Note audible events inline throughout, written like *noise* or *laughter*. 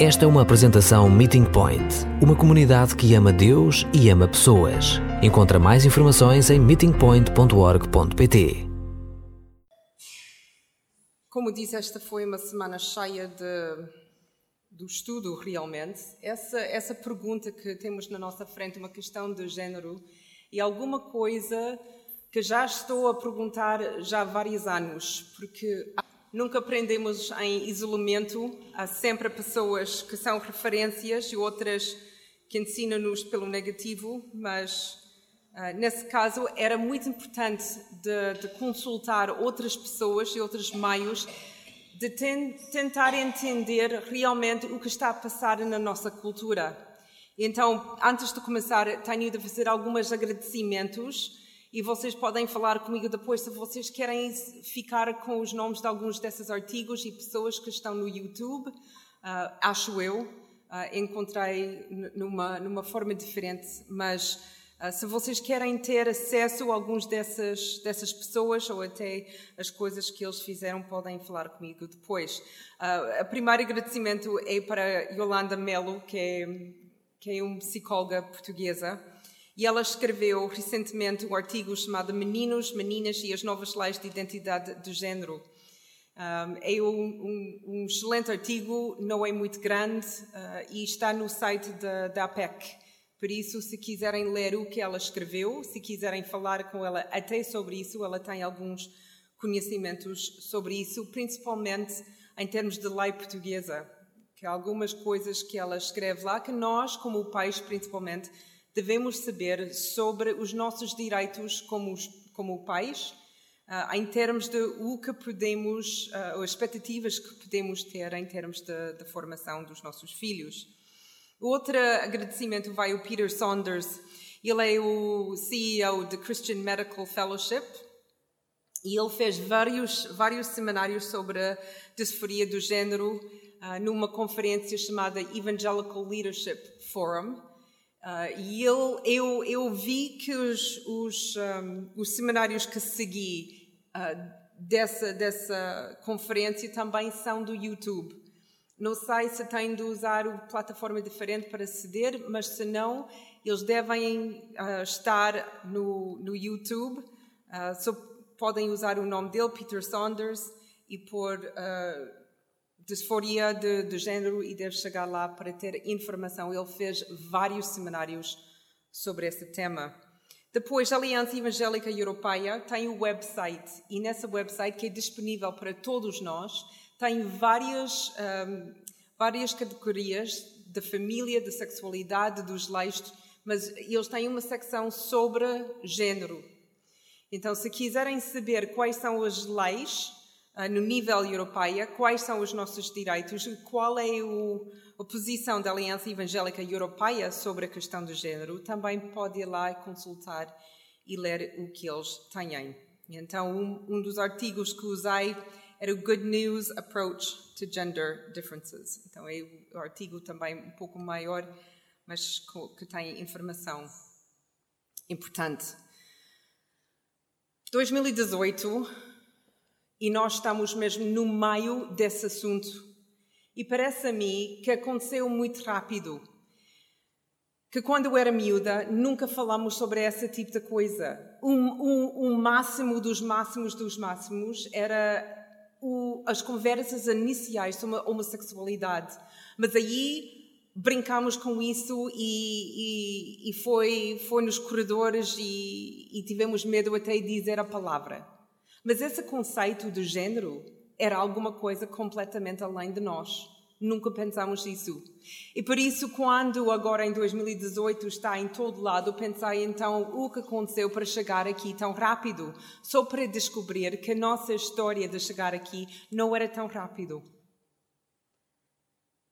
Esta é uma apresentação Meeting Point, uma comunidade que ama Deus e ama pessoas. Encontra mais informações em meetingpoint.org.pt. Como disse, esta foi uma semana cheia de, do estudo, realmente. Essa, essa pergunta que temos na nossa frente, uma questão de género, e alguma coisa que já estou a perguntar já há vários anos, porque Nunca aprendemos em isolamento. Há sempre pessoas que são referências e outras que ensinam-nos pelo negativo, mas uh, nesse caso era muito importante de, de, consultar outras pessoas e outros meios, de ten, tentar entender realmente o que está a passar na nossa cultura. Então, antes de começar, tenho de fazer alguns agradecimentos e vocês podem falar comigo depois se vocês querem ficar com os nomes de alguns desses artigos e pessoas que estão no YouTube. Uh, acho eu, uh, encontrei numa, numa forma diferente, mas uh, se vocês querem ter acesso a alguns dessas, dessas pessoas ou até as coisas que eles fizeram, podem falar comigo depois. O primeiro agradecimento é para Yolanda Melo, que é, que é uma psicóloga portuguesa. E ela escreveu recentemente um artigo chamado Meninos, Meninas e as Novas Leis de Identidade de Gênero. Um, é um, um, um, excelente artigo, não é muito grande uh, e está no site da, da APEC. Por isso, se quiserem ler o que ela escreveu, se quiserem falar com ela até sobre isso, ela tem alguns conhecimentos sobre isso, principalmente em termos de lei portuguesa. Que há algumas coisas que ela escreve lá que nós, como pais principalmente, devemos saber sobre os nossos direitos como, como pais, uh, em termos de o que podemos, uh, as expectativas que podemos ter em termos de formação dos nossos filhos. Outro agradecimento vai ao Peter Saunders. Ele é o CEO de Christian Medical Fellowship e ele fez vários, vários seminários sobre a disforia do género uh, numa conferência chamada Evangelical Leadership Forum. Uh, e eu, eu, eu vi que os, os, um, os seminários que segui uh, dessa, dessa conferência também são do YouTube. Não sei se têm de usar uma plataforma diferente para aceder, mas se não, eles devem uh, estar no, no YouTube. só podem usar o nome dele, Peter Saunders, e pôr disforia de, de género e deve chegar lá para ter informação. Ele fez vários seminários sobre esse tema. Depois, a Aliança Evangélica Europeia tem um website e nessa website, que é disponível para todos nós, tem várias, um, várias categorias da família, da sexualidade, dos leis, mas eles têm uma secção sobre género. Então, se quiserem saber quais são as leis no nível europeia, quais são os nossos direitos, qual é o, a posição da Aliança Evangélica Europeia sobre a questão do género, também pode ir lá e consultar e ler o que eles têm. Então, um, um dos artigos que usei era o Good News Approach to Gender Differences. Então, é o artigo também um pouco maior, mas que tem informação importante. 2018 e nós estamos mesmo no meio desse assunto. E parece a mim que aconteceu muito rápido. Que quando eu era miúda, nunca falámos sobre esse tipo de coisa. O um, um, um máximo dos máximos dos máximos era o, as conversas iniciais sobre homossexualidade. Mas aí brincámos com isso e, e, e foi, foi nos corredores e, e tivemos medo até de dizer a palavra. Mas esse conceito de género era alguma coisa completamente além de nós. Nunca pensámos isso. E por isso, quando agora em 2018 está em todo lado, pensei então o que aconteceu para chegar aqui tão rápido, só para descobrir que a nossa história de chegar aqui não era tão rápido.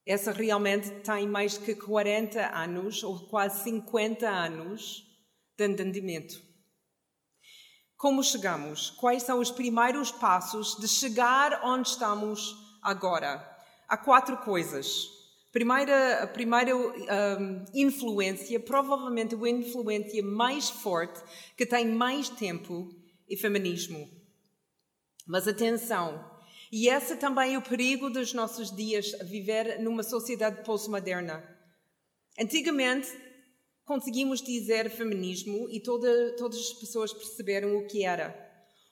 Essa realmente tem mais que 40 anos, ou quase 50 anos, de entendimento. Como chegamos? Quais são os primeiros passos de chegar onde estamos agora? Há quatro coisas. Primeira, a primeira um, influência, provavelmente a influência mais forte, que tem mais tempo, é feminismo. Mas atenção, E esse também é o perigo dos nossos dias, viver numa sociedade pós-moderna. Antigamente, conseguimos dizer feminismo e toda, todas as pessoas perceberam o que era.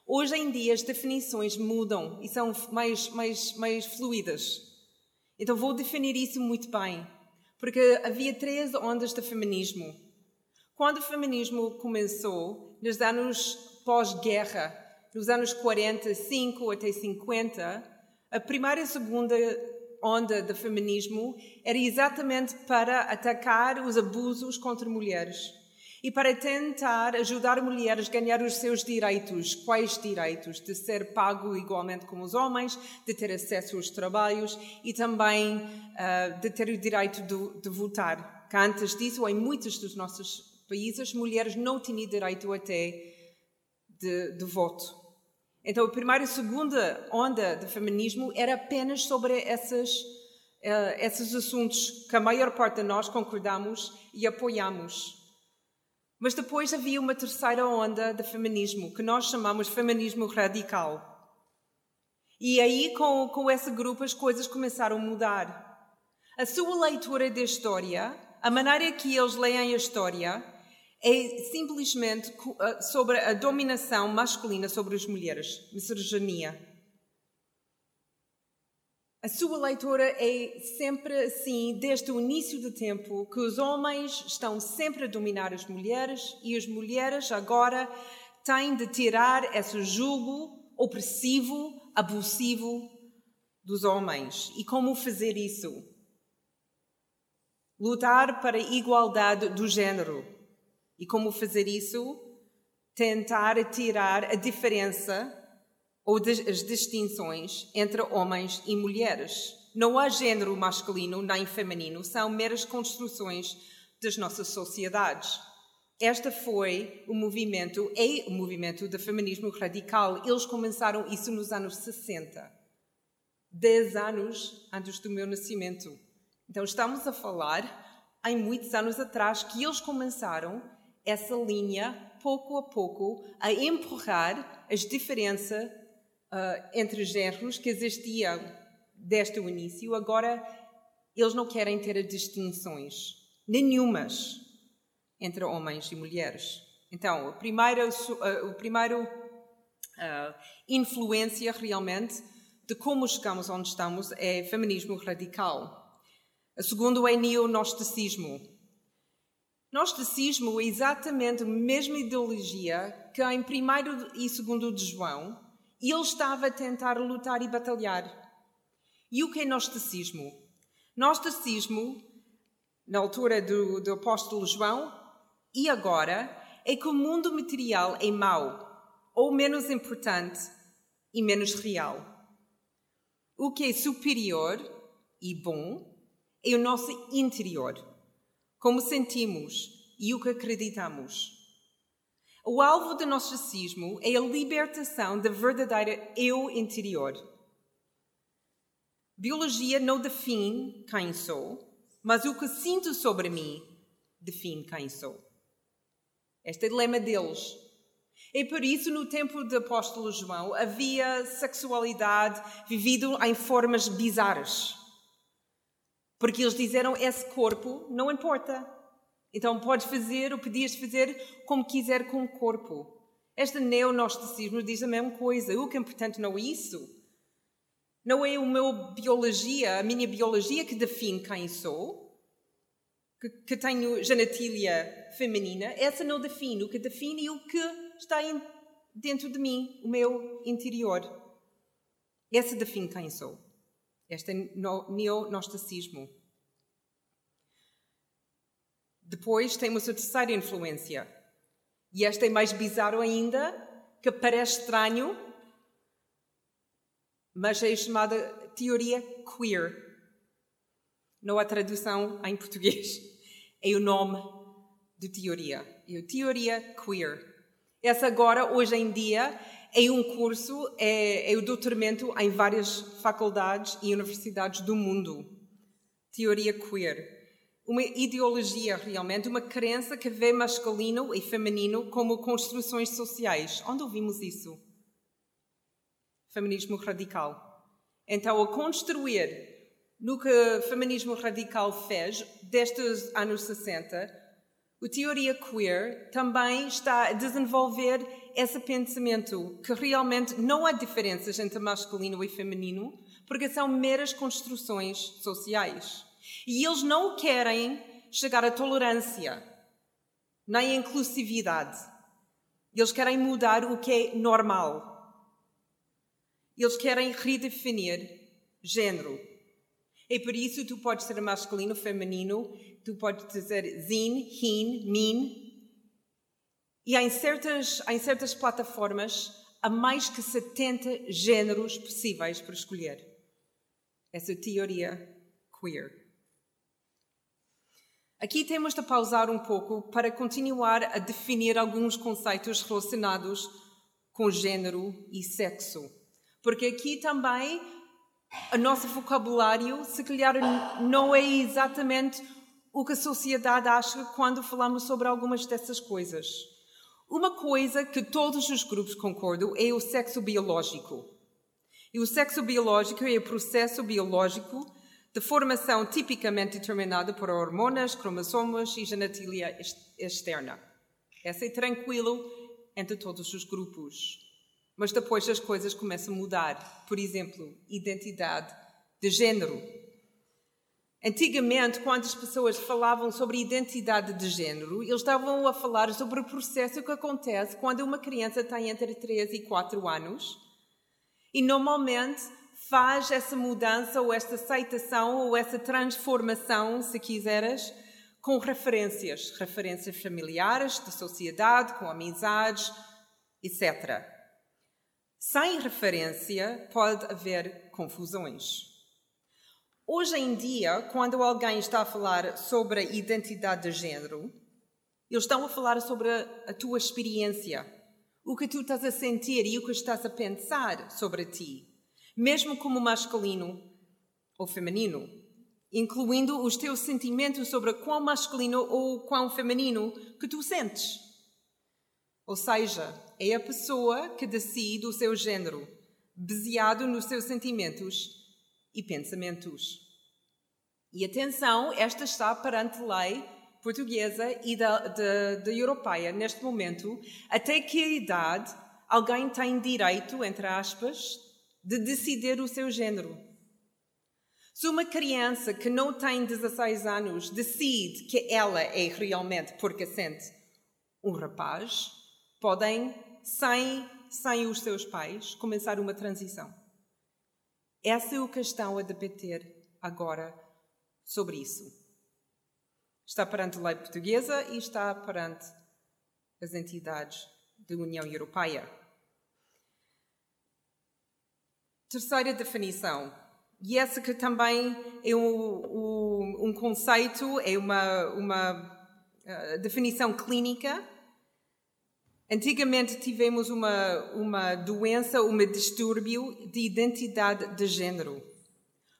Hoje em dia as definições mudam e são mais, mais, mais fluídas. Então vou definir isso muito bem, porque havia três ondas de feminismo. Quando o feminismo começou, nos anos pós-guerra, nos anos 45 até 50, a primeira e a segunda onda do feminismo era exatamente para atacar os abusos contra mulheres e para tentar ajudar mulheres a ganhar os seus direitos. Quais direitos? De ser pago igualmente como os homens, de ter acesso aos trabalhos e também uh, de ter o direito de, de votar. Que antes disso, em muitos dos nossos países, mulheres não tinham direito até de, de voto. Então, a primeira e segunda onda do feminismo era apenas sobre essas, uh, esses assuntos que a maior parte de nós concordamos e apoiamos. Mas depois havia uma terceira onda de feminismo, que nós chamamos feminismo radical. E aí, com, com esse grupo, as coisas começaram a mudar. A sua leitura da história, a maneira que eles leem a história, é simplesmente uh, sobre a dominação masculina sobre as mulheres, misoginia. A sua leitura é sempre assim, desde o início do tempo, que os homens estão sempre a dominar as mulheres e as mulheres agora têm de tirar esse jugo opressivo, abusivo dos homens. E como fazer isso? Lutar para a igualdade do género e como fazer isso? Tentar tirar a diferença ou as distinções entre homens e mulheres. Não há género masculino nem feminino, são meras construções das nossas sociedades. Este foi o movimento, é o movimento do feminismo radical. Eles começaram isso nos anos 60, dez anos antes do meu nascimento. Então estamos a falar em muitos anos atrás que eles começaram essa linha, pouco a pouco, a empurrar as diferenças uh, entre géneros que existiam desde o início. Agora, eles não querem ter distinções nenhumas entre homens e mulheres. Então, a primeira, uh, o primeiro uh, influência realmente de como chegamos onde estamos é feminismo radical. A segunda é neonosticismo Gnosticismo é exatamente a mesma ideologia que em 1 e 2 de João ele estava a tentar lutar e batalhar. E o que é Gnosticismo? Gnosticismo, na altura do, do apóstolo João e agora, é que o mundo material é mau, ou menos importante e menos real. O que é superior e bom é o nosso interior como sentimos e o que acreditamos. O alvo do nosso racismo é a libertação da verdadeira eu interior. Biologia não define quem sou, mas o que sinto sobre mim define quem sou. Este é o lema deles. E por isso, no tempo do apóstolo João, havia sexualidade vivido em formas bizarras. Porque eles disseram: esse corpo não importa. Então podes fazer ou podias fazer como quiser com o corpo. Este neonosticismo diz a mesma coisa. O que é importante não é isso. Não é a minha biologia, a minha biologia que define quem sou, que, que tenho genitália feminina. Essa não define. O que define é o que está dentro de mim, o meu interior. Essa define quem sou. Este neonosticismo. Depois temos a terceira influência. E esta é mais bizarro ainda, que parece estranho, mas é chamada teoria queer. Não há tradução em português. *laughs* É o nome de teoria. É a teoria queer. Essa agora, hoje em dia, é um curso, é, é o doutoramento em várias faculdades e universidades do mundo. Teoria queer. Uma ideologia realmente, uma crença que vê masculino e feminino como construções sociais. Onde ouvimos isso? Feminismo radical. Então, a construir no que o feminismo radical fez desde os anos 60, a teoria queer também está a desenvolver esse pensamento que realmente não há diferenças entre masculino e feminino, porque são meras construções sociais. E eles não querem chegar à tolerância, nem à inclusividade. Eles querem mudar o que é normal. Eles querem redefinir género. E por isso tu podes ser masculino, feminino, tu podes dizer zin, hin, min. E em certas, em certas plataformas há mais que 70 géneros possíveis para escolher. Essa teoria queer. Aqui temos de pausar um pouco para continuar a definir alguns conceitos relacionados com género e sexo. Porque aqui também o nosso vocabulário, se calhar, não é exatamente o que a sociedade acha quando falamos sobre algumas dessas coisas. Uma coisa que todos os grupos concordam é o sexo biológico. E o sexo biológico é o processo biológico de formação tipicamente determinado por hormonas, cromossomos e genitalia externa. Essa é tranquilo entre todos os grupos. Mas depois as coisas começam a mudar. Por exemplo, identidade de género. Antigamente, quando as pessoas falavam sobre identidade de género, eles estavam a falar sobre o processo que acontece quando uma criança tem entre 3 e 4 anos e normalmente faz essa mudança ou esta aceitação ou essa transformação, se quiseres, com referências, referências familiares, de sociedade, com amizades, etc. Sem referência, pode haver confusões. Hoje em dia, quando alguém está a falar sobre a identidade de género, eles estão a falar sobre a, tua experiência, o que tu estás a sentir e o que estás a pensar sobre ti, mesmo como masculino ou feminino, incluindo os teus sentimentos sobre quão masculino ou quão feminino que tu sentes. Ou seja, é a pessoa que decide o seu género, baseado nos seus sentimentos e pensamentos. E atenção, esta está perante lei portuguesa e da, da, da europeia neste momento, até que idade alguém tem direito, entre aspas, de decidir o seu género. Se uma criança que não tem 16 anos decide que ela é realmente, porque sente, um rapaz, podem, sem, sem os seus pais, começar uma transição. Essa é a questão a debater agora sobre isso. Está perante a lei portuguesa e está perante as entidades da União Europeia. Terceira definição, e essa que também é um, um, um conceito, é uma, uma uh, definição clínica Antigamente tivemos uma, uma doença, um distúrbio de identidade de género,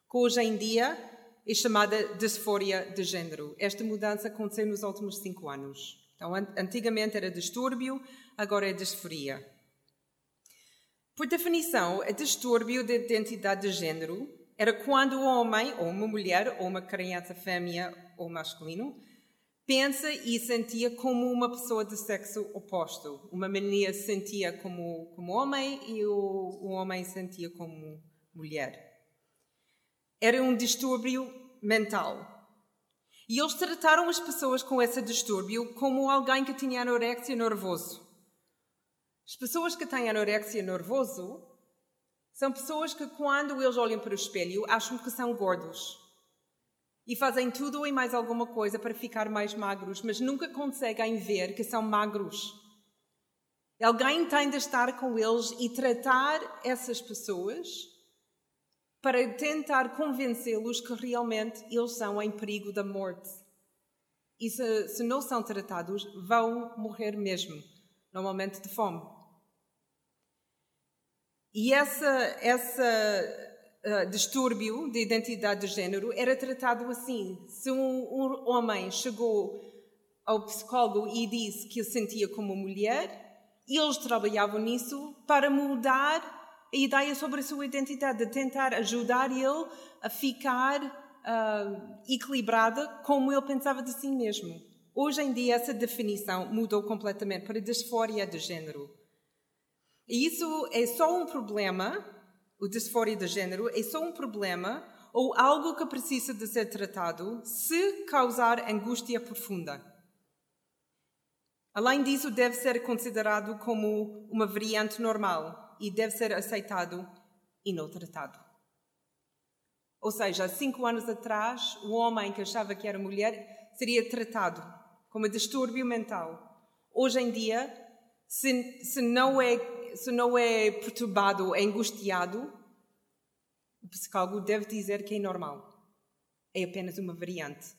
que hoje em dia é chamada disforia de género. Esta mudança aconteceu nos últimos cinco anos. Então, antigamente era distúrbio, agora é disforia. Por definição, o distúrbio de identidade de género era quando um homem, ou uma mulher, ou uma criança fêmea ou masculino, pensa e sentia como uma pessoa de sexo oposto. Uma menina sentia como, como homem e o, o homem sentia como mulher. Era um distúrbio mental. E eles trataram as pessoas com esse distúrbio como alguém que tinha anorexia nervoso. As pessoas que têm anorexia nervoso são pessoas que, quando eles olham para o espelho, acham que são gordos e fazem tudo e mais alguma coisa para ficar mais magros, mas nunca conseguem ver que são magros. Alguém tem de estar com eles e tratar essas pessoas para tentar convencê-los que realmente eles são em perigo da morte. E se, se não são tratados, vão morrer mesmo, normalmente de fome. E essa, essa uh, distúrbio de identidade de género era tratado assim. Se um, um homem chegou ao psicólogo e disse que se sentia como mulher, eles trabalhavam nisso para mudar a ideia sobre a sua identidade, de tentar ajudar ele a ficar uh, equilibrada como ele pensava de si mesmo. Hoje em dia, essa definição mudou completamente para disforia de género. E isso é só um problema, o disforia de género é só um problema ou algo que precisa de ser tratado se causar angústia profunda. Além disso, deve ser considerado como uma variante normal e deve ser aceitado e não tratado. Ou seja, cinco anos atrás, o homem que achava que era mulher seria tratado como distúrbio mental. Hoje em dia, se, se, não, é, se não é perturbado, é angustiado, o psicólogo deve dizer que é normal. É apenas uma variante.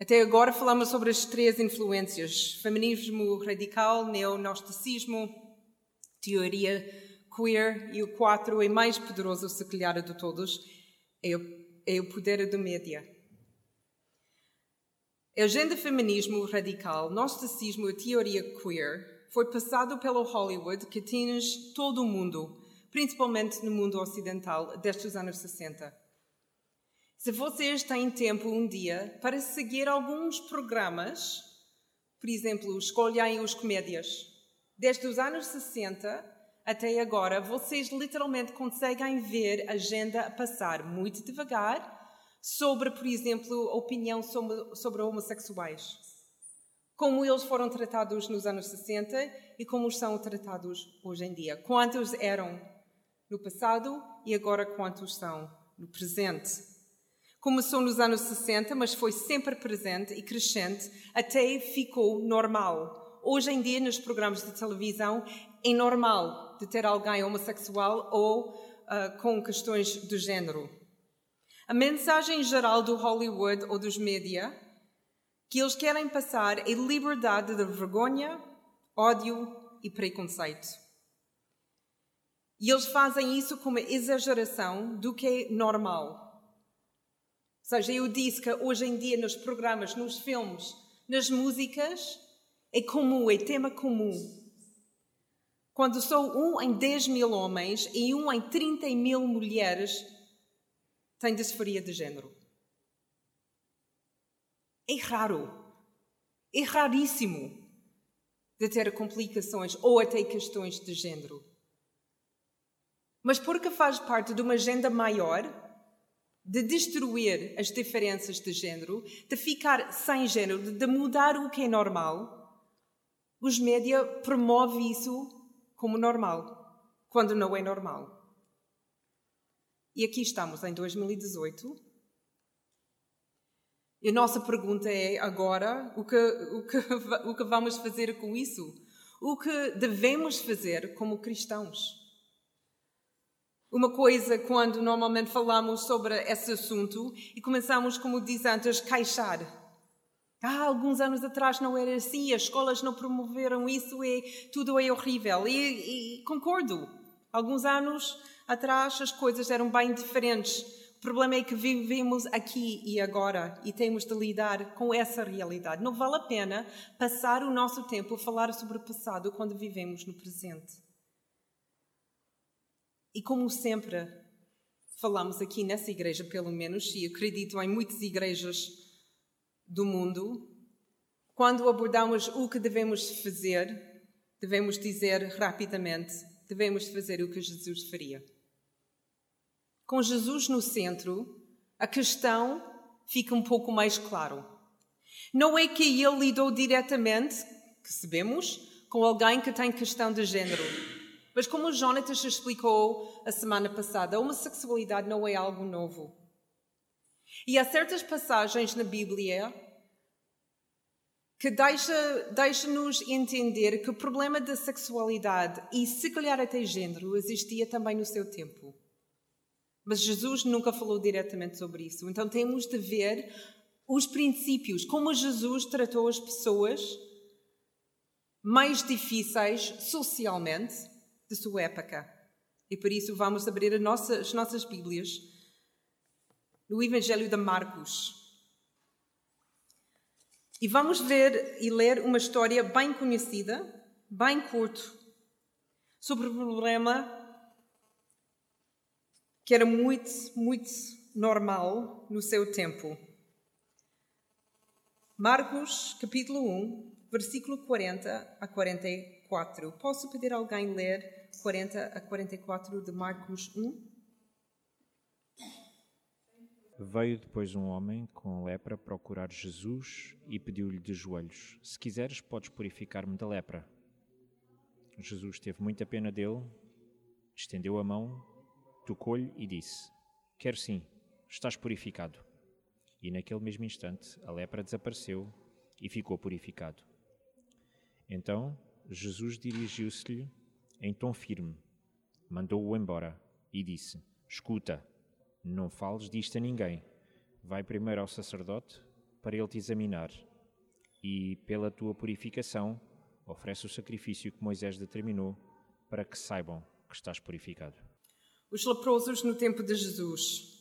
Até agora falamos sobre as três influências: feminismo radical, neonosticismo, teoria queer e o quatro e mais poderoso, se calhar, de todos, é o, é o poder do média. A agenda feminismo radical, gnosticismo e teoria queer foi passado pelo Hollywood que atinge todo o mundo, principalmente no mundo ocidental, desde os anos 60. Se vocês têm tempo um dia para seguir alguns programas, por exemplo, escolhem os comédias, desde os anos 60 até agora, vocês literalmente conseguem ver a agenda passar muito devagar sobre, por exemplo, a opinião sobre, sobre homossexuais como eles foram tratados nos anos 60 e como são tratados hoje em dia. Quantos eram no passado e agora quantos são no presente. Começou nos anos 60, mas foi sempre presente e crescente até ficou normal. Hoje em dia, nos programas de televisão, é normal de ter alguém homossexual ou uh, com questões de género. A mensagem geral do Hollywood ou dos média que eles querem passar é liberdade de vergonha, ódio e preconceito. E eles fazem isso com uma exageração do que é normal. Ou seja, eu disse que hoje em dia nos programas, nos filmes, nas músicas, é comum, é tema comum. Quando sou um em 10 mil homens e um em 30 mil mulheres tem disforia de género. É raro, é raríssimo de ter complicações ou até questões de género. Mas porque faz parte de uma agenda maior de destruir as diferenças de género, de ficar sem género, de mudar o que é normal, os média promovem isso como normal, quando não é normal. E aqui estamos em 2018 e a nossa pergunta é agora o que, o, que, o que vamos fazer com isso? O que devemos fazer como cristãos? Uma coisa quando normalmente falamos sobre esse assunto e começamos, como diz antes, queixar. Ah, alguns anos atrás não era assim, as escolas não promoveram isso e tudo é horrível. E, e concordo, alguns anos atrás as coisas eram bem diferentes. O problema é que vivemos aqui e agora e temos de lidar com essa realidade. Não vale a pena passar o nosso tempo a falar sobre o passado quando vivemos no presente. E como sempre falamos aqui nessa igreja, pelo menos, e acredito em muitas igrejas do mundo, quando abordamos o que devemos fazer, devemos dizer rapidamente: devemos fazer o que Jesus faria. Com Jesus no centro, a questão fica um pouco mais claro. Não é que ele lidou diretamente, que sabemos, com alguém que tem questão de género. Mas como o Jonatas explicou a semana passada, a homossexualidade não é algo novo. E há certas passagens na Bíblia que deixa-nos deixa entender que o problema da sexualidade e, se calhar até género, existia também no seu tempo. Mas Jesus nunca falou diretamente sobre isso. Então temos de ver os princípios, como Jesus tratou as pessoas mais difíceis socialmente de sua época. E por isso vamos abrir nossa, as nossas Bíblias no Evangelho de Marcos. E vamos ver e ler uma história bem conhecida bem curto, sobre um problema que era muito, muito normal no seu tempo. Marcos, capítulo 1, versículo 40 a 44. Posso pedir alguém ler 40 a 44 de Marcos 1? Veio depois um homem com lepra procurar Jesus e pediu-lhe de joelhos: Se quiseres, podes purificar-me da lepra. Jesus teve muita pena dele, estendeu a mão, tocou-lhe e disse: Quero sim, estás purificado. E naquele mesmo instante a lepra desapareceu e ficou purificado. Então Jesus dirigiu-se-lhe em tom firme, mandou-o embora e disse: Escuta, não fales disto a ninguém. Vai primeiro ao sacerdote para ele te examinar e, pela tua purificação, oferece o sacrifício que Moisés determinou para que saibam que estás purificado. Os leprosos no tempo de Jesus.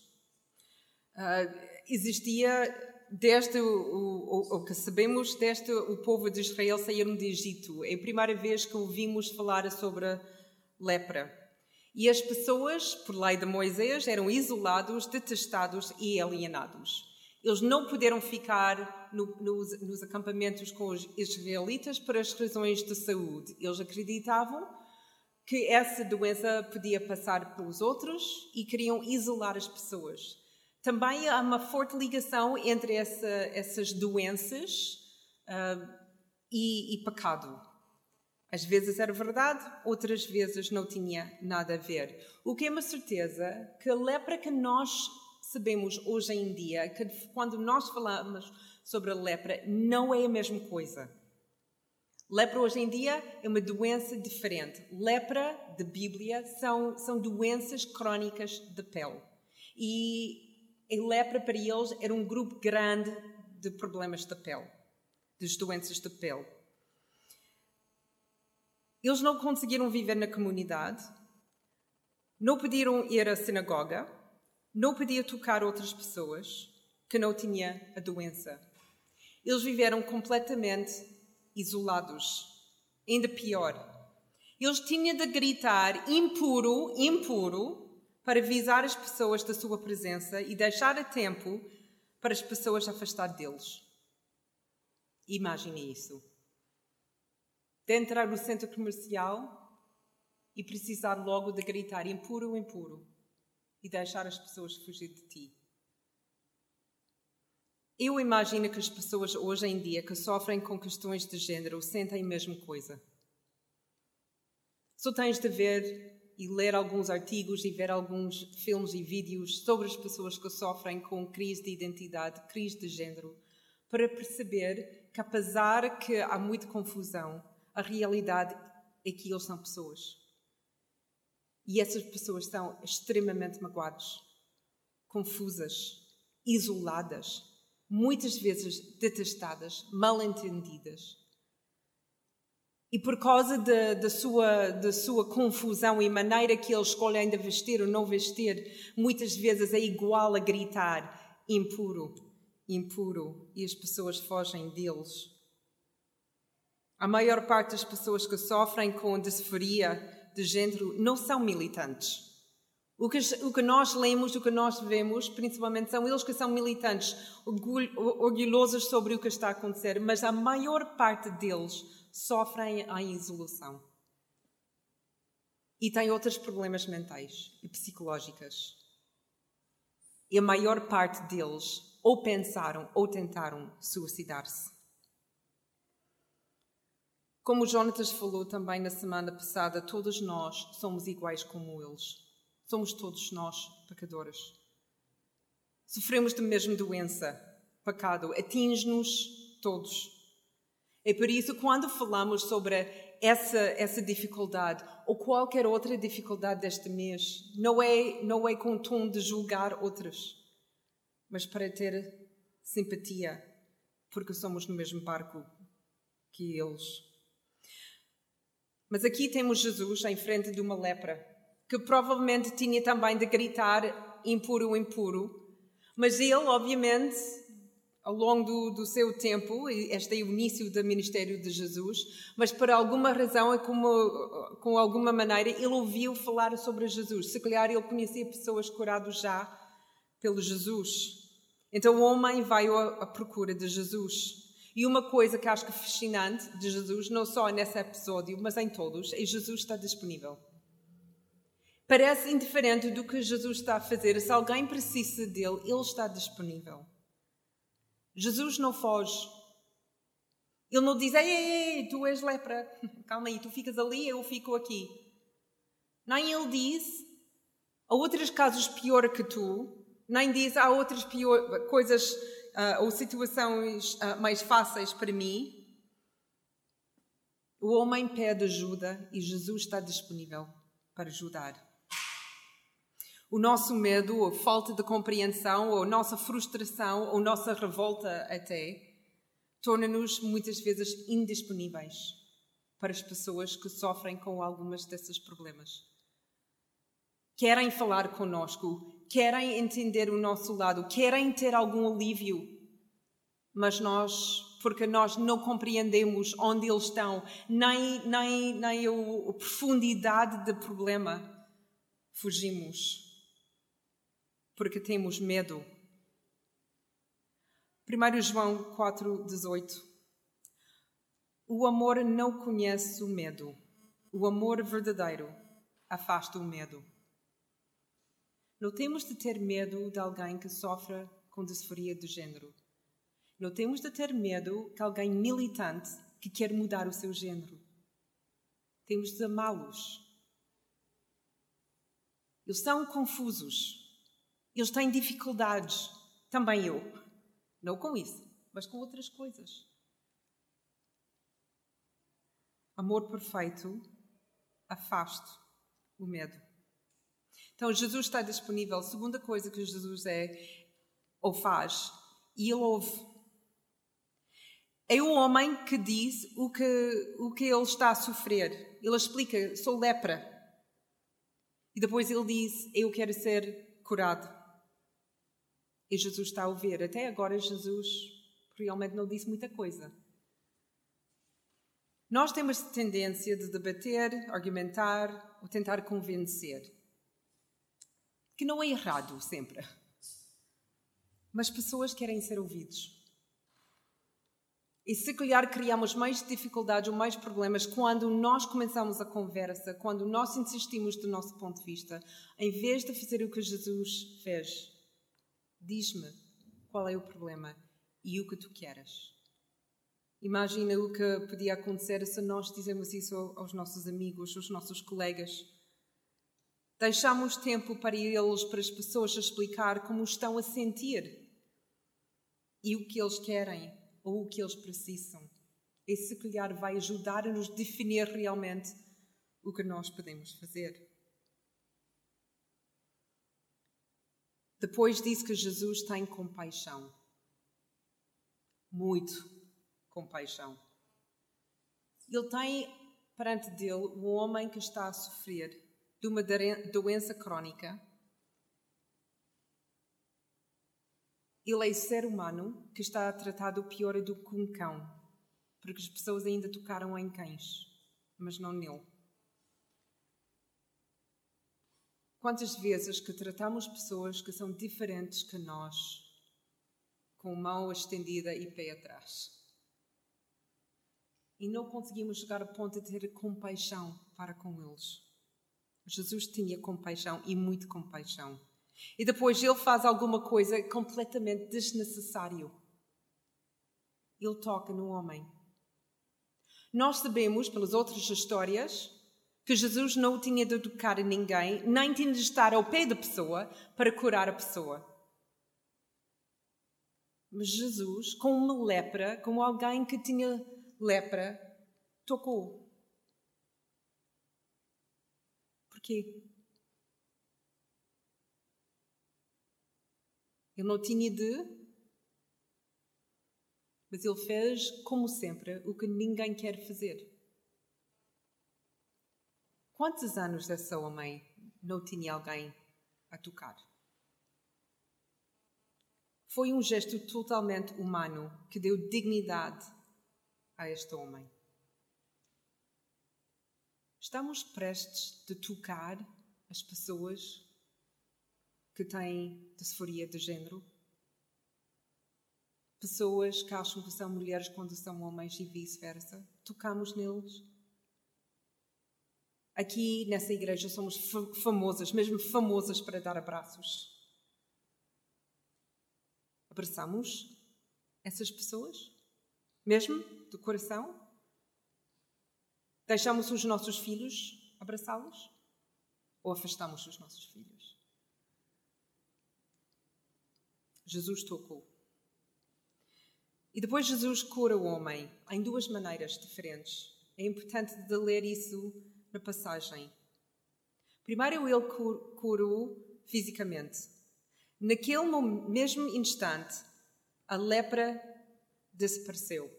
Uh, existia desde o, o, o, que sabemos desde o povo de Israel saíram de Egito. É a primeira vez que ouvimos falar sobre lepra. E as pessoas, por lei de Moisés, eram isolados, detestados e alienados. Eles não puderam ficar no, nos, nos, acampamentos com os israelitas por as razões de saúde. Eles acreditavam que essa doença podia passar pelos outros e queriam isolar as pessoas. Também há uma forte ligação entre essa, essas doenças uh, e, e pecado. Às vezes era verdade, outras vezes não tinha nada a ver. O que é uma certeza que a lepra que nós sabemos hoje em dia, que quando nós falamos sobre a lepra, não é a mesma coisa. Lepra hoje em dia é uma doença diferente. Lepra, de Bíblia, são, são doenças crónicas de pele. E a lepra para eles era um grupo grande de problemas de pele, de doenças de pele. Eles não conseguiram viver na comunidade, não podiam ir à sinagoga, não podiam tocar outras pessoas que não tinham a doença. Eles viveram completamente isolados. Ainda pior, eles tinham de gritar impuro, impuro, para avisar as pessoas da sua presença e deixar a tempo para as pessoas afastar deles. Imagine isso de entrar no centro comercial e precisar logo de gritar impuro, impuro e deixar as pessoas fugir de ti. Eu imagino que as pessoas hoje em dia que sofrem com questões de género sentem a mesma coisa. Só tens de ver e ler alguns artigos e ver alguns filmes e vídeos sobre as pessoas que sofrem com crise de identidade, crise de género, para perceber que apesar que há muita confusão, a realidade é que eles são pessoas. E essas pessoas são extremamente magoadas, confusas, isoladas, muitas vezes detestadas, mal entendidas. E por causa da sua, sua confusão e maneira que eles escolhem de vestir ou não vestir, muitas vezes é igual a gritar impuro, impuro, e as pessoas fogem deles. A maior parte das pessoas que sofrem com disforia de género não são militantes. O que, o que, nós lemos, o que nós vemos, principalmente, são eles que são militantes, orgulhosos sobre o que está a acontecer, mas a maior parte deles sofrem a isolação. E têm outros problemas mentais e psicológicos. E a maior parte deles ou pensaram ou tentaram suicidar-se. Como o Jonatas falou também na semana passada, todos nós somos iguais como eles. Somos todos nós pecadores. Sofremos da mesma doença, pecado, atinge-nos todos. É por isso, quando falamos sobre essa, essa dificuldade ou qualquer outra dificuldade deste mês, não é, não é com tom de julgar outras, mas para ter simpatia, porque somos no mesmo barco que eles. Mas aqui temos Jesus em frente de uma lepra, que provavelmente tinha também de gritar impuro, impuro. Mas ele, obviamente, ao longo do, do, seu tempo, este é o início do ministério de Jesus, mas por alguma razão, como, com alguma maneira, ele ouviu falar sobre Jesus. Se calhar ele conhecia pessoas curadas já pelo Jesus. Então o homem vai à procura de Jesus. E uma coisa que acho que é fascinante de Jesus, não só nesse episódio, mas em todos, é Jesus está disponível. Parece indiferente do que Jesus está a fazer. Se alguém precisa dele, ele está disponível. Jesus não foge. Ele não diz, ei, ei, ei, tu és lepra, *laughs* calma aí, tu ficas ali, eu fico aqui. Nem ele diz, há outros casos pior que tu, nem diz, há outras pior, coisas uh, ou situações uh, mais fáceis para mim. O homem pede ajuda e Jesus está disponível para ajudar. O nosso medo, ou falta de compreensão, ou nossa frustração, ou nossa revolta até, torna-nos muitas vezes indisponíveis para as pessoas que sofrem com algumas desses problemas. Querem falar conosco, querem entender o nosso lado, querem ter algum alívio, mas nós, porque nós não compreendemos onde eles estão, nem, nem, nem a, profundidade do problema, fugimos porque temos medo. 1 João 4,18 O amor não conhece o medo. O amor verdadeiro afasta o medo. Não temos de ter medo de alguém que sofra com disforia de género. Não temos de ter medo de alguém militante que quer mudar o seu género. Temos de amá-los. Eles são confusos, eles têm dificuldades, também eu. Não com isso, mas com outras coisas. Amor perfeito afasta o medo. Então, Jesus está disponível. A segunda coisa que Jesus é ou faz, e ele ouve. É o homem que diz o que, o que ele está a sofrer. Ele explica: sou lepra. E depois ele diz: Eu quero ser curado. E Jesus está a ouvir. Até agora, Jesus realmente não disse muita coisa. Nós temos tendência de debater, argumentar ou tentar convencer. Que não é errado sempre. Mas pessoas querem ser ouvidos. E se calhar criamos mais dificuldades ou mais problemas quando nós começamos a conversa, quando nós insistimos do nosso ponto de vista, em vez de fazer o que Jesus fez Diz-me qual é o problema e o que tu queres. Imagina o que podia acontecer se nós dizemos isso aos nossos amigos, aos nossos colegas. Deixamos tempo para eles, para as pessoas, explicar como estão a sentir e o que eles querem ou o que eles precisam. Esse calhar vai ajudar a nos definir realmente o que nós podemos fazer. Depois diz que Jesus tem compaixão. Muito compaixão. Ele tem perante dele um homem que está a sofrer de uma doença crónica. Ele é ser humano que está a tratar pior do que um cão, porque as pessoas ainda tocaram em cães, mas não nele. Quantas vezes que tratamos pessoas que são diferentes que nós, com mão estendida e pé atrás. E não conseguimos chegar ao ponto de ter compaixão para com eles. Jesus tinha compaixão e muito compaixão. E depois ele faz alguma coisa completamente desnecessário. Ele toca no homem. Nós sabemos, pelas outras histórias, que Jesus não tinha de tocar ninguém, nem tinha de estar ao pé da pessoa para curar a pessoa. Mas Jesus, com uma lepra, como alguém que tinha lepra, tocou. Ele não tinha de, mas ele fez, como sempre, o que ninguém quer fazer. Quantos anos essa homem não tinha alguém a tocar? Foi um gesto totalmente humano que deu dignidade a este homem. Estamos prestes de tocar as pessoas que têm disforia de género? Pessoas que acham que são mulheres quando são homens e vice-versa? Tocamos neles? Aqui nessa igreja somos famosas, mesmo famosas para dar abraços. Abraçamos essas pessoas? Mesmo do coração? Deixamos os nossos filhos abraçá-los? Ou afastamos os nossos filhos? Jesus tocou. E depois Jesus cura o homem em duas maneiras diferentes. É importante de ler isso na passagem. Primeiro, ele curou fisicamente. Naquele mesmo instante, a lepra desapareceu.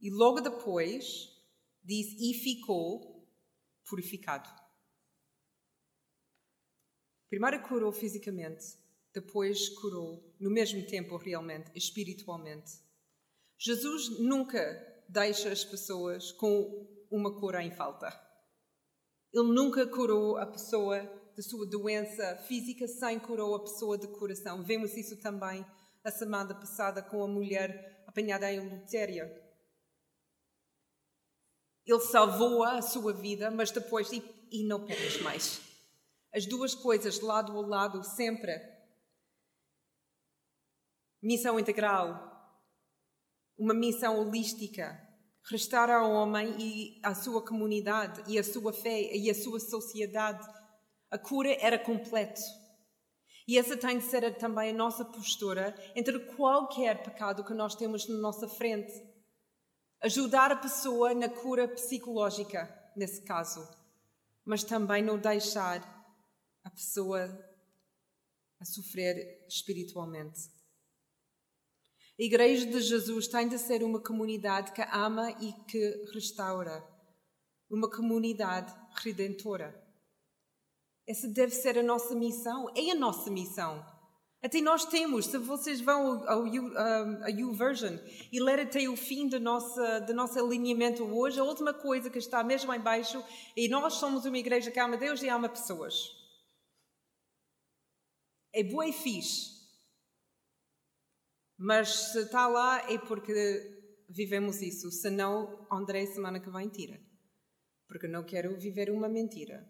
E logo depois, diz: e ficou purificado. Primeiro curou fisicamente, depois curou, no mesmo tempo, realmente, espiritualmente. Jesus nunca deixa as pessoas com uma cura em falta. Ele nunca curou a pessoa da sua doença física sem curou a pessoa de coração. Vemos isso também a semana passada com a mulher apanhada em adultério. Ele salvou a sua vida, mas depois, e, e não peques mais. As duas coisas, lado a lado, sempre. Missão integral, uma missão holística, restaurar ao homem e a sua comunidade e a sua fé e a sua sociedade. A cura era completa. E essa tem de ser também a nossa postura entre qualquer pecado que nós temos na nossa frente ajudar a pessoa na cura psicológica, nesse caso, mas também não deixar a pessoa a sofrer espiritualmente. A Igreja de Jesus tem de ser uma comunidade que ama e que restaura, uma comunidade redentora. Essa deve ser a nossa missão, é a nossa missão. Até nós temos, se vocês vão ao, YouVersion e ler até o fim do nosso, do nosso alinhamento hoje, a última coisa que está mesmo em baixo é nós somos uma igreja que ama Deus e ama pessoas. É boa e fixe. Mas se está lá é porque vivemos isso. Se não, André, semana que vem, tira. Porque não quero viver uma mentira.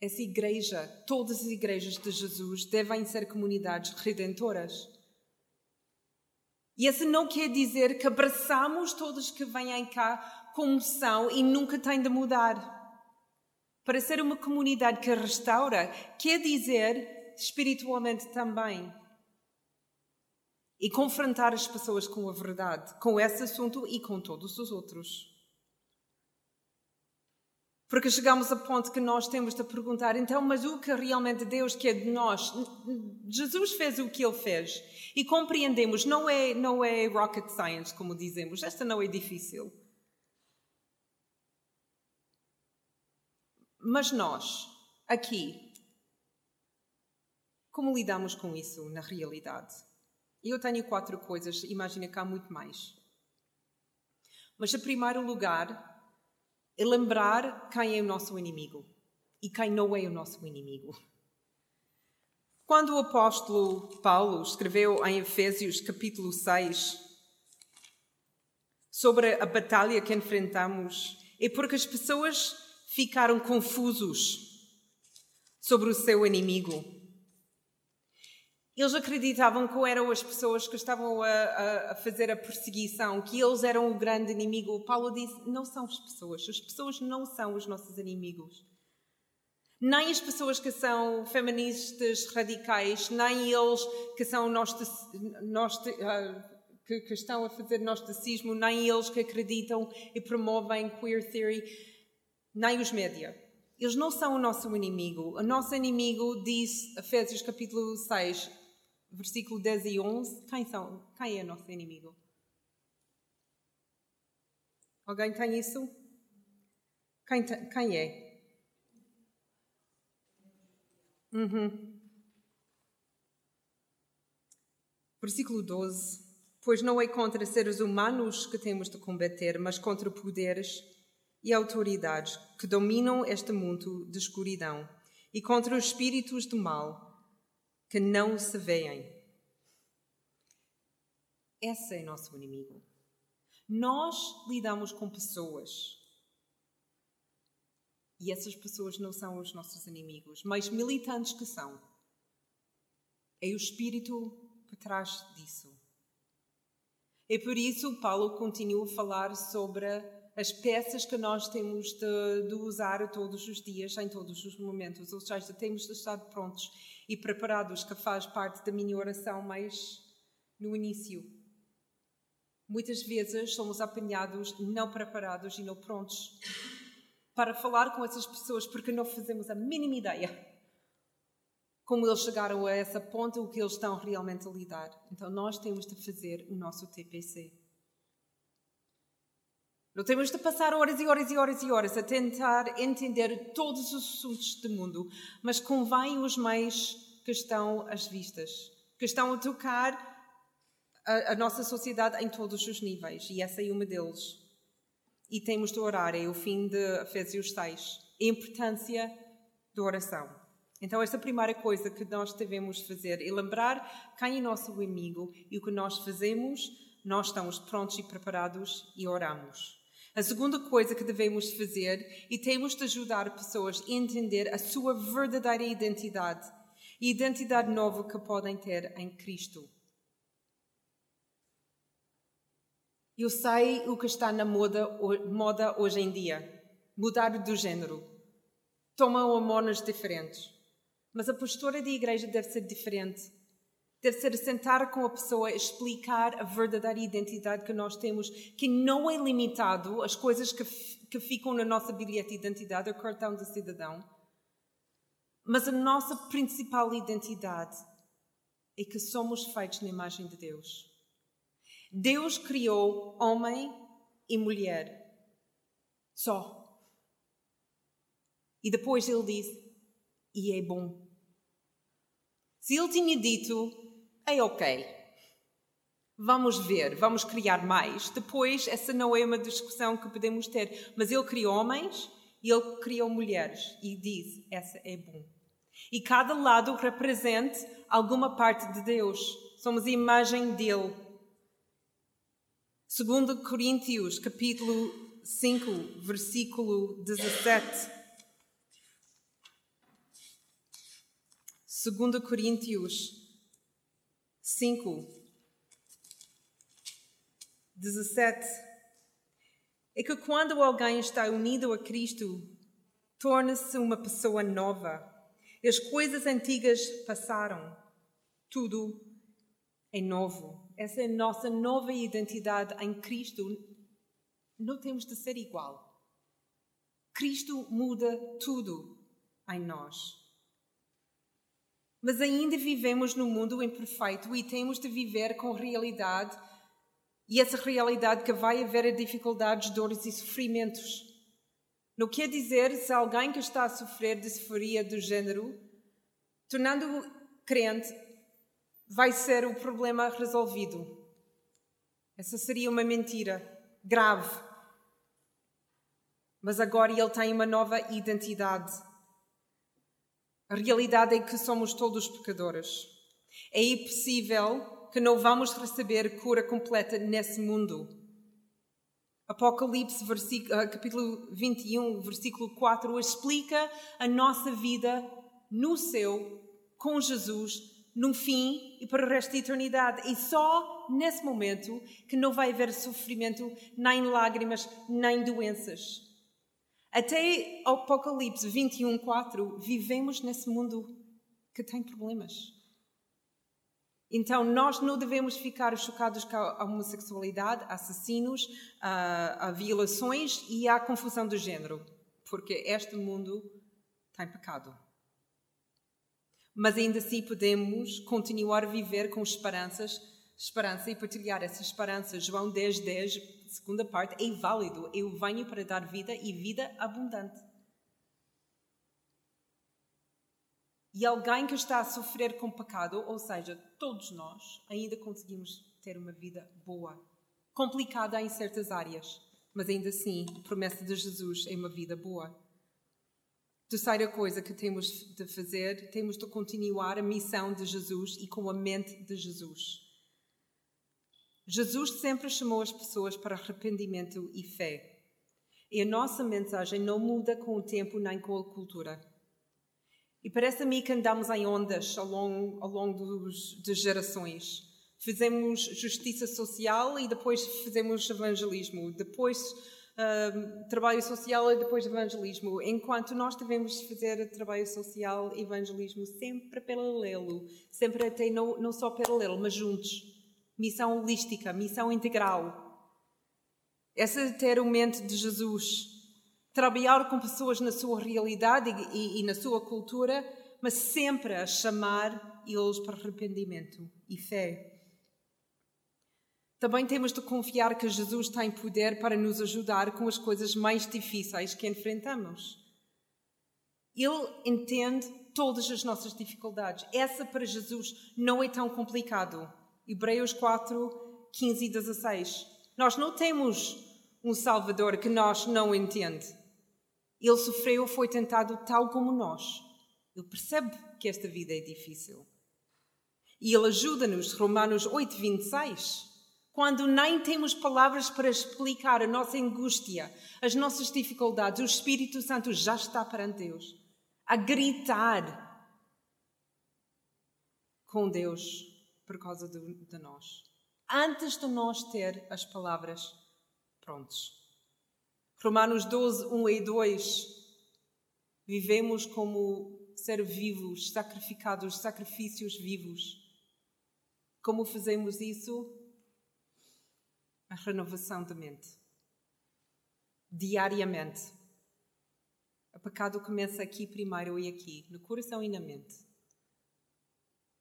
Essa igreja, todas as igrejas de Jesus devem ser comunidades redentoras. E isso não quer dizer que abraçamos todos que vêm cá como são e nunca têm de mudar. Para ser uma comunidade que restaura, quer dizer espiritualmente também. E confrontar as pessoas com a verdade, com esse assunto e com todos os outros. Porque chegamos a ponto que nós temos de perguntar, então, mas o que realmente Deus quer de nós? Jesus fez o que ele fez. E compreendemos, não é, não é rocket science, como dizemos, esta não é difícil. Mas nós, aqui, como lidamos com isso na realidade? Eu tenho quatro coisas, imagina que há muito mais. Mas, em primeiro lugar, é lembrar quem é o nosso inimigo e quem não é o nosso inimigo. Quando o apóstolo Paulo escreveu em Efésios capítulo 6 sobre a batalha que enfrentamos, é porque as pessoas ficaram confusos sobre o seu inimigo. Eles acreditavam que eram as pessoas que estavam a, a, fazer a perseguição, que eles eram o grande inimigo. Paulo disse: não são as pessoas. As pessoas não são os nossos inimigos. Nem as pessoas que são feministas radicais, nem eles que são ah, que, que estão a fazer gnosticismo, nem eles que acreditam e promovem queer theory, nem os média. Eles não são o nosso inimigo. O nosso inimigo, diz Efésios capítulo 6, versículo 10 e 11, quem, são, quem é nosso inimigo? Alguém tem isso? Quem, quem é? Uhum. Versículo 12. Pois não é contra seres humanos que temos de combater, mas contra poderes e autoridades que dominam este mundo de escuridão e contra os espíritos do mal que não se veem. Esse é nosso inimigo. Nós lidamos com pessoas. E essas pessoas não são os nossos inimigos, mas militantes que são. É o espírito por trás disso. É por isso Paulo continua a falar sobre as peças que nós temos de, de, usar todos os dias, em todos os momentos. Ou seja, temos de estar prontos e preparados, que faz parte da minha oração mais no início. Muitas vezes somos apanhados não preparados e não prontos para falar com essas pessoas porque não fazemos a mínima ideia como eles chegaram a essa ponta, o que eles estão realmente a lidar. Então nós temos de fazer o nosso TPC. Não temos de passar horas e horas e horas e horas a tentar entender todos os assuntos do mundo, mas convém os meios que estão às vistas, que estão a tocar a, a nossa sociedade em todos os níveis, e essa é uma deles. E temos de orar, é o fim de Efésios 6, a importância da oração. Então, esta primeira coisa que nós devemos fazer é lembrar quem é nosso amigo e o que nós fazemos, nós estamos prontos e preparados e oramos. A segunda coisa que devemos fazer e temos de ajudar pessoas a entender a sua verdadeira identidade e identidade nova que podem ter em Cristo. Eu sei o que está na moda, moda hoje em dia. Mudar do género. Tomam hormonas diferentes. Mas a postura da igreja deve ser diferente. Deve ser sentar com a pessoa, explicar a verdadeira identidade que nós temos, que não é limitado às coisas que, que ficam na nossa bilhete de identidade, o cartão de cidadão. Mas a nossa principal identidade é que somos feitos na imagem de Deus. Deus criou homem e mulher. Só. E depois ele disse: e é bom. Se ele tinha dito, é ok, vamos ver, vamos criar mais, depois essa não é uma discussão que podemos ter. Mas ele criou homens e ele criou mulheres e diz, essa é bom. E cada lado representa alguma parte de Deus. Somos a imagem dele. Segundo Coríntios, capítulo 5, versículo 17. 2 Coríntios 5, 17, é que quando alguém está unido a Cristo, torna-se uma pessoa nova. As coisas antigas passaram, tudo é novo. Essa é a nossa nova identidade em Cristo. Não temos de ser igual. Cristo muda tudo em nós. Mas ainda vivemos num mundo imperfeito e temos de viver com realidade, e essa realidade que vai haver dificuldades, dores e sofrimentos. Não quer dizer se alguém que está a sofrer de disforia do género, tornando crente, vai ser o problema resolvido. Essa seria uma mentira grave. Mas agora ele tem uma nova identidade. A realidade é que somos todos pecadores. É impossível que não vamos receber cura completa nesse mundo. Apocalipse, ah, capítulo 21, versículo 4, explica a nossa vida no céu, com Jesus, no fim e para o resto da eternidade. E só nesse momento que não vai haver sofrimento, nem lágrimas, nem doenças. Até Apocalipse 21, 4, vivemos nesse mundo que tem problemas. Então, nós não devemos ficar chocados com a homossexualidade, assassinos, a, a violações e a confusão de género, porque este mundo tem pecado. Mas ainda assim podemos continuar a viver com esperanças, esperança e partilhar essa esperança. João 10, 10 segunda parte, é válido. Eu venho para dar vida e vida abundante. E alguém que está a sofrer com pecado, ou seja, todos nós, ainda conseguimos ter uma vida boa. Complicada em certas áreas, mas ainda assim, a promessa de Jesus é uma vida boa. Terceira coisa que temos de fazer, temos de continuar a missão de Jesus e com a mente de Jesus. Jesus sempre chamou as pessoas para arrependimento e fé. E a nossa mensagem não muda com o tempo nem com a cultura. E parece a mim que andamos em ondas ao longo, ao longo dos, das gerações. Fizemos justiça social e depois fizemos evangelismo. Depois uh, trabalho social e depois evangelismo. Enquanto nós devemos fazer trabalho social e evangelismo sempre paralelo. Sempre até não, não só paralelo, mas juntos. Missão holística, missão integral. Essa é ter o mente de Jesus trabalhar com pessoas na sua realidade e, e, na sua cultura, mas sempre a chamar eles para arrependimento e fé. Também temos de confiar que Jesus tem poder para nos ajudar com as coisas mais difíceis que enfrentamos. Ele entende todas as nossas dificuldades. Essa para Jesus não é tão complicado. Hebreus 4, 15 e 16. Nós não temos um Salvador que nós não entende. Ele sofreu, foi tentado tal como nós. Ele percebe que esta vida é difícil. E ele ajuda-nos, Romanos 8, 26. Quando nem temos palavras para explicar a nossa angústia, as nossas dificuldades, o Espírito Santo já está perante Deus, a gritar com Deus por causa de, de nós. Antes de nós ter as palavras prontas. Romanos 12, 1 e 2. Vivemos como ser vivos, sacrificados, sacrifícios vivos. Como fazemos isso? A renovação da mente. Diariamente. O pecado começa aqui primeiro e aqui, no coração e na mente.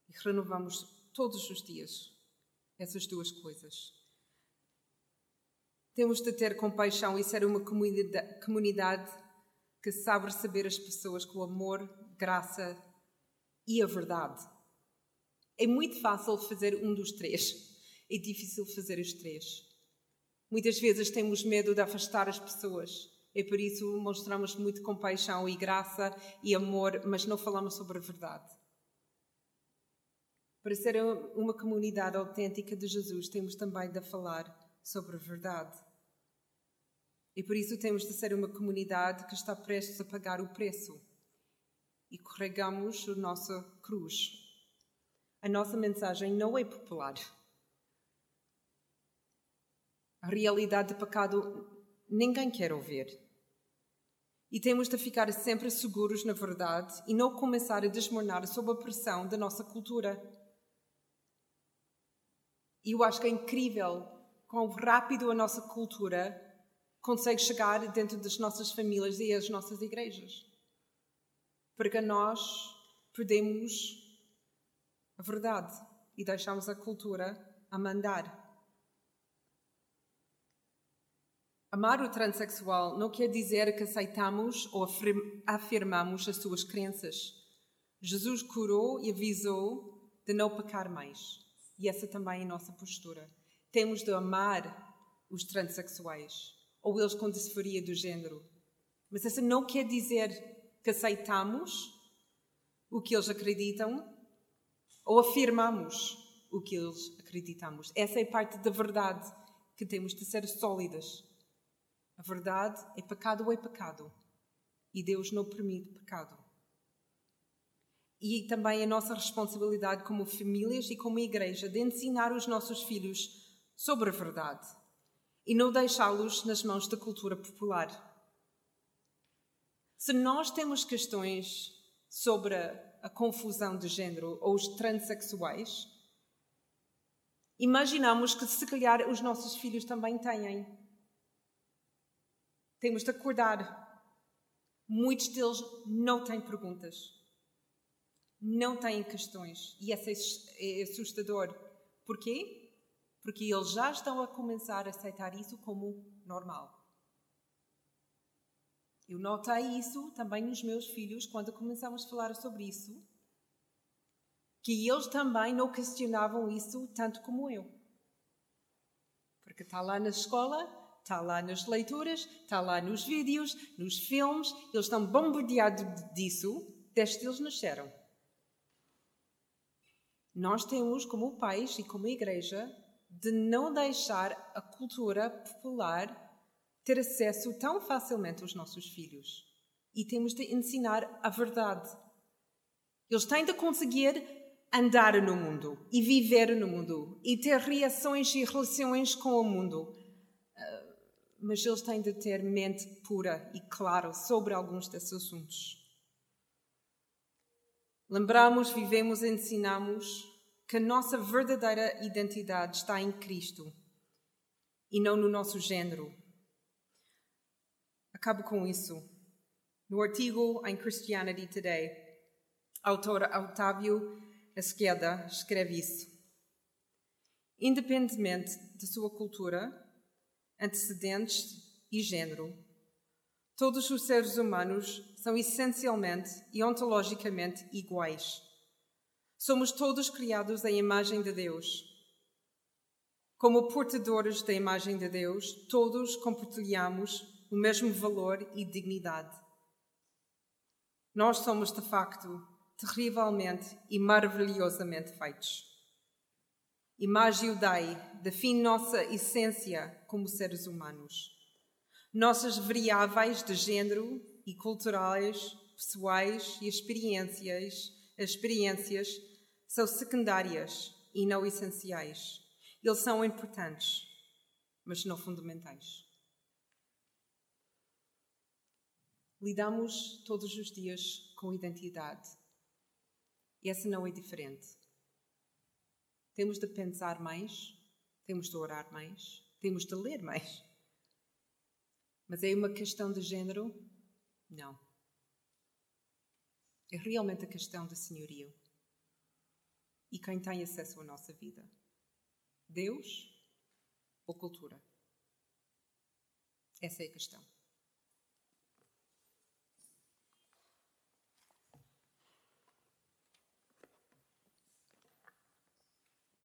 E renovamos todos os dias essas duas coisas. Temos de ter compaixão e ser uma comunidade que sabe receber as pessoas com amor, graça e a verdade. É muito fácil fazer um dos três, é difícil fazer os três. Muitas vezes temos medo de afastar as pessoas, é por isso mostramos muito compaixão e graça e amor, mas não falamos sobre a verdade. Para ser uma comunidade autêntica de Jesus, temos também de falar sobre a verdade. E por isso temos de ser uma comunidade que está prestes a pagar o preço e carregamos a nossa cruz. A nossa mensagem não é popular. A realidade de pecado ninguém quer ouvir. E temos de ficar sempre seguros na verdade e não começar a desmoronar sob a pressão da nossa cultura. E eu acho que é incrível quão rápido a nossa cultura consegue chegar dentro das nossas famílias e as nossas igrejas. Porque nós perdemos a verdade e deixamos a cultura a mandar. Amar o transexual não quer dizer que aceitamos ou afirmamos as suas crenças. Jesus curou e avisou de não pecar mais. E essa também é a nossa postura. Temos de amar os transexuais ou eles com disforia do género. Mas isso não quer dizer que aceitamos o que eles acreditam ou afirmamos o que eles acreditamos. Essa é parte da verdade que temos de ser sólidas. A verdade é pecado ou é pecado. E Deus não permite pecado. E também a nossa responsabilidade como famílias e como igreja de ensinar os nossos filhos sobre a verdade e não deixá-los nas mãos da cultura popular. Se nós temos questões sobre a confusão de género ou os transexuais, imaginamos que se calhar os nossos filhos também têm. Temos de acordar. Muitos deles não têm perguntas, não têm questões, e isso é assustador. Porquê? porque eles já estão a começar a aceitar isso como normal. Eu notei isso também nos meus filhos quando começamos a falar sobre isso. que eles também não questionavam isso tanto como eu. Porque está lá na escola, está lá nas leituras, está lá nos vídeos, nos filmes, eles estão bombardeados disso desde que eles nasceram. Nós temos, como pais e como igreja, de não deixar a cultura popular ter acesso tão facilmente aos nossos filhos. E temos de ensinar a verdade. Eles têm de conseguir andar no mundo e viver no mundo e ter reações e relações com o mundo. Ah, mas eles têm de ter mente pura e clara sobre alguns desses assuntos. Lembramos, vivemos, ensinamos que a nossa verdadeira identidade está em Cristo e não no nosso género. Acabo com isso. No artigo em Christianity Today, autor Otávio Esquerda escreve isso. Independentemente de sua cultura, antecedentes e género, todos os seres humanos são essencialmente e ontologicamente iguais. Somos todos criados à imagem de Deus. Como portadores da imagem de Deus, todos compartilhamos o mesmo valor e dignidade. Nós somos, de facto, terrivelmente e maravilhosamente feitos. Imagem Dei define nossa essência como seres humanos. Nossas variáveis de género e culturais, pessoais e experiências, experiências são secundárias e não essenciais. Eles são importantes, mas não fundamentais. Lidamos todos os dias com identidade e essa não é diferente. Temos de pensar mais, temos de orar mais, temos de ler mais. Mas é uma questão de género? Não. É realmente a questão de senhorio. E quem tem acesso à nossa vida? Deus ou cultura? Essa é a questão.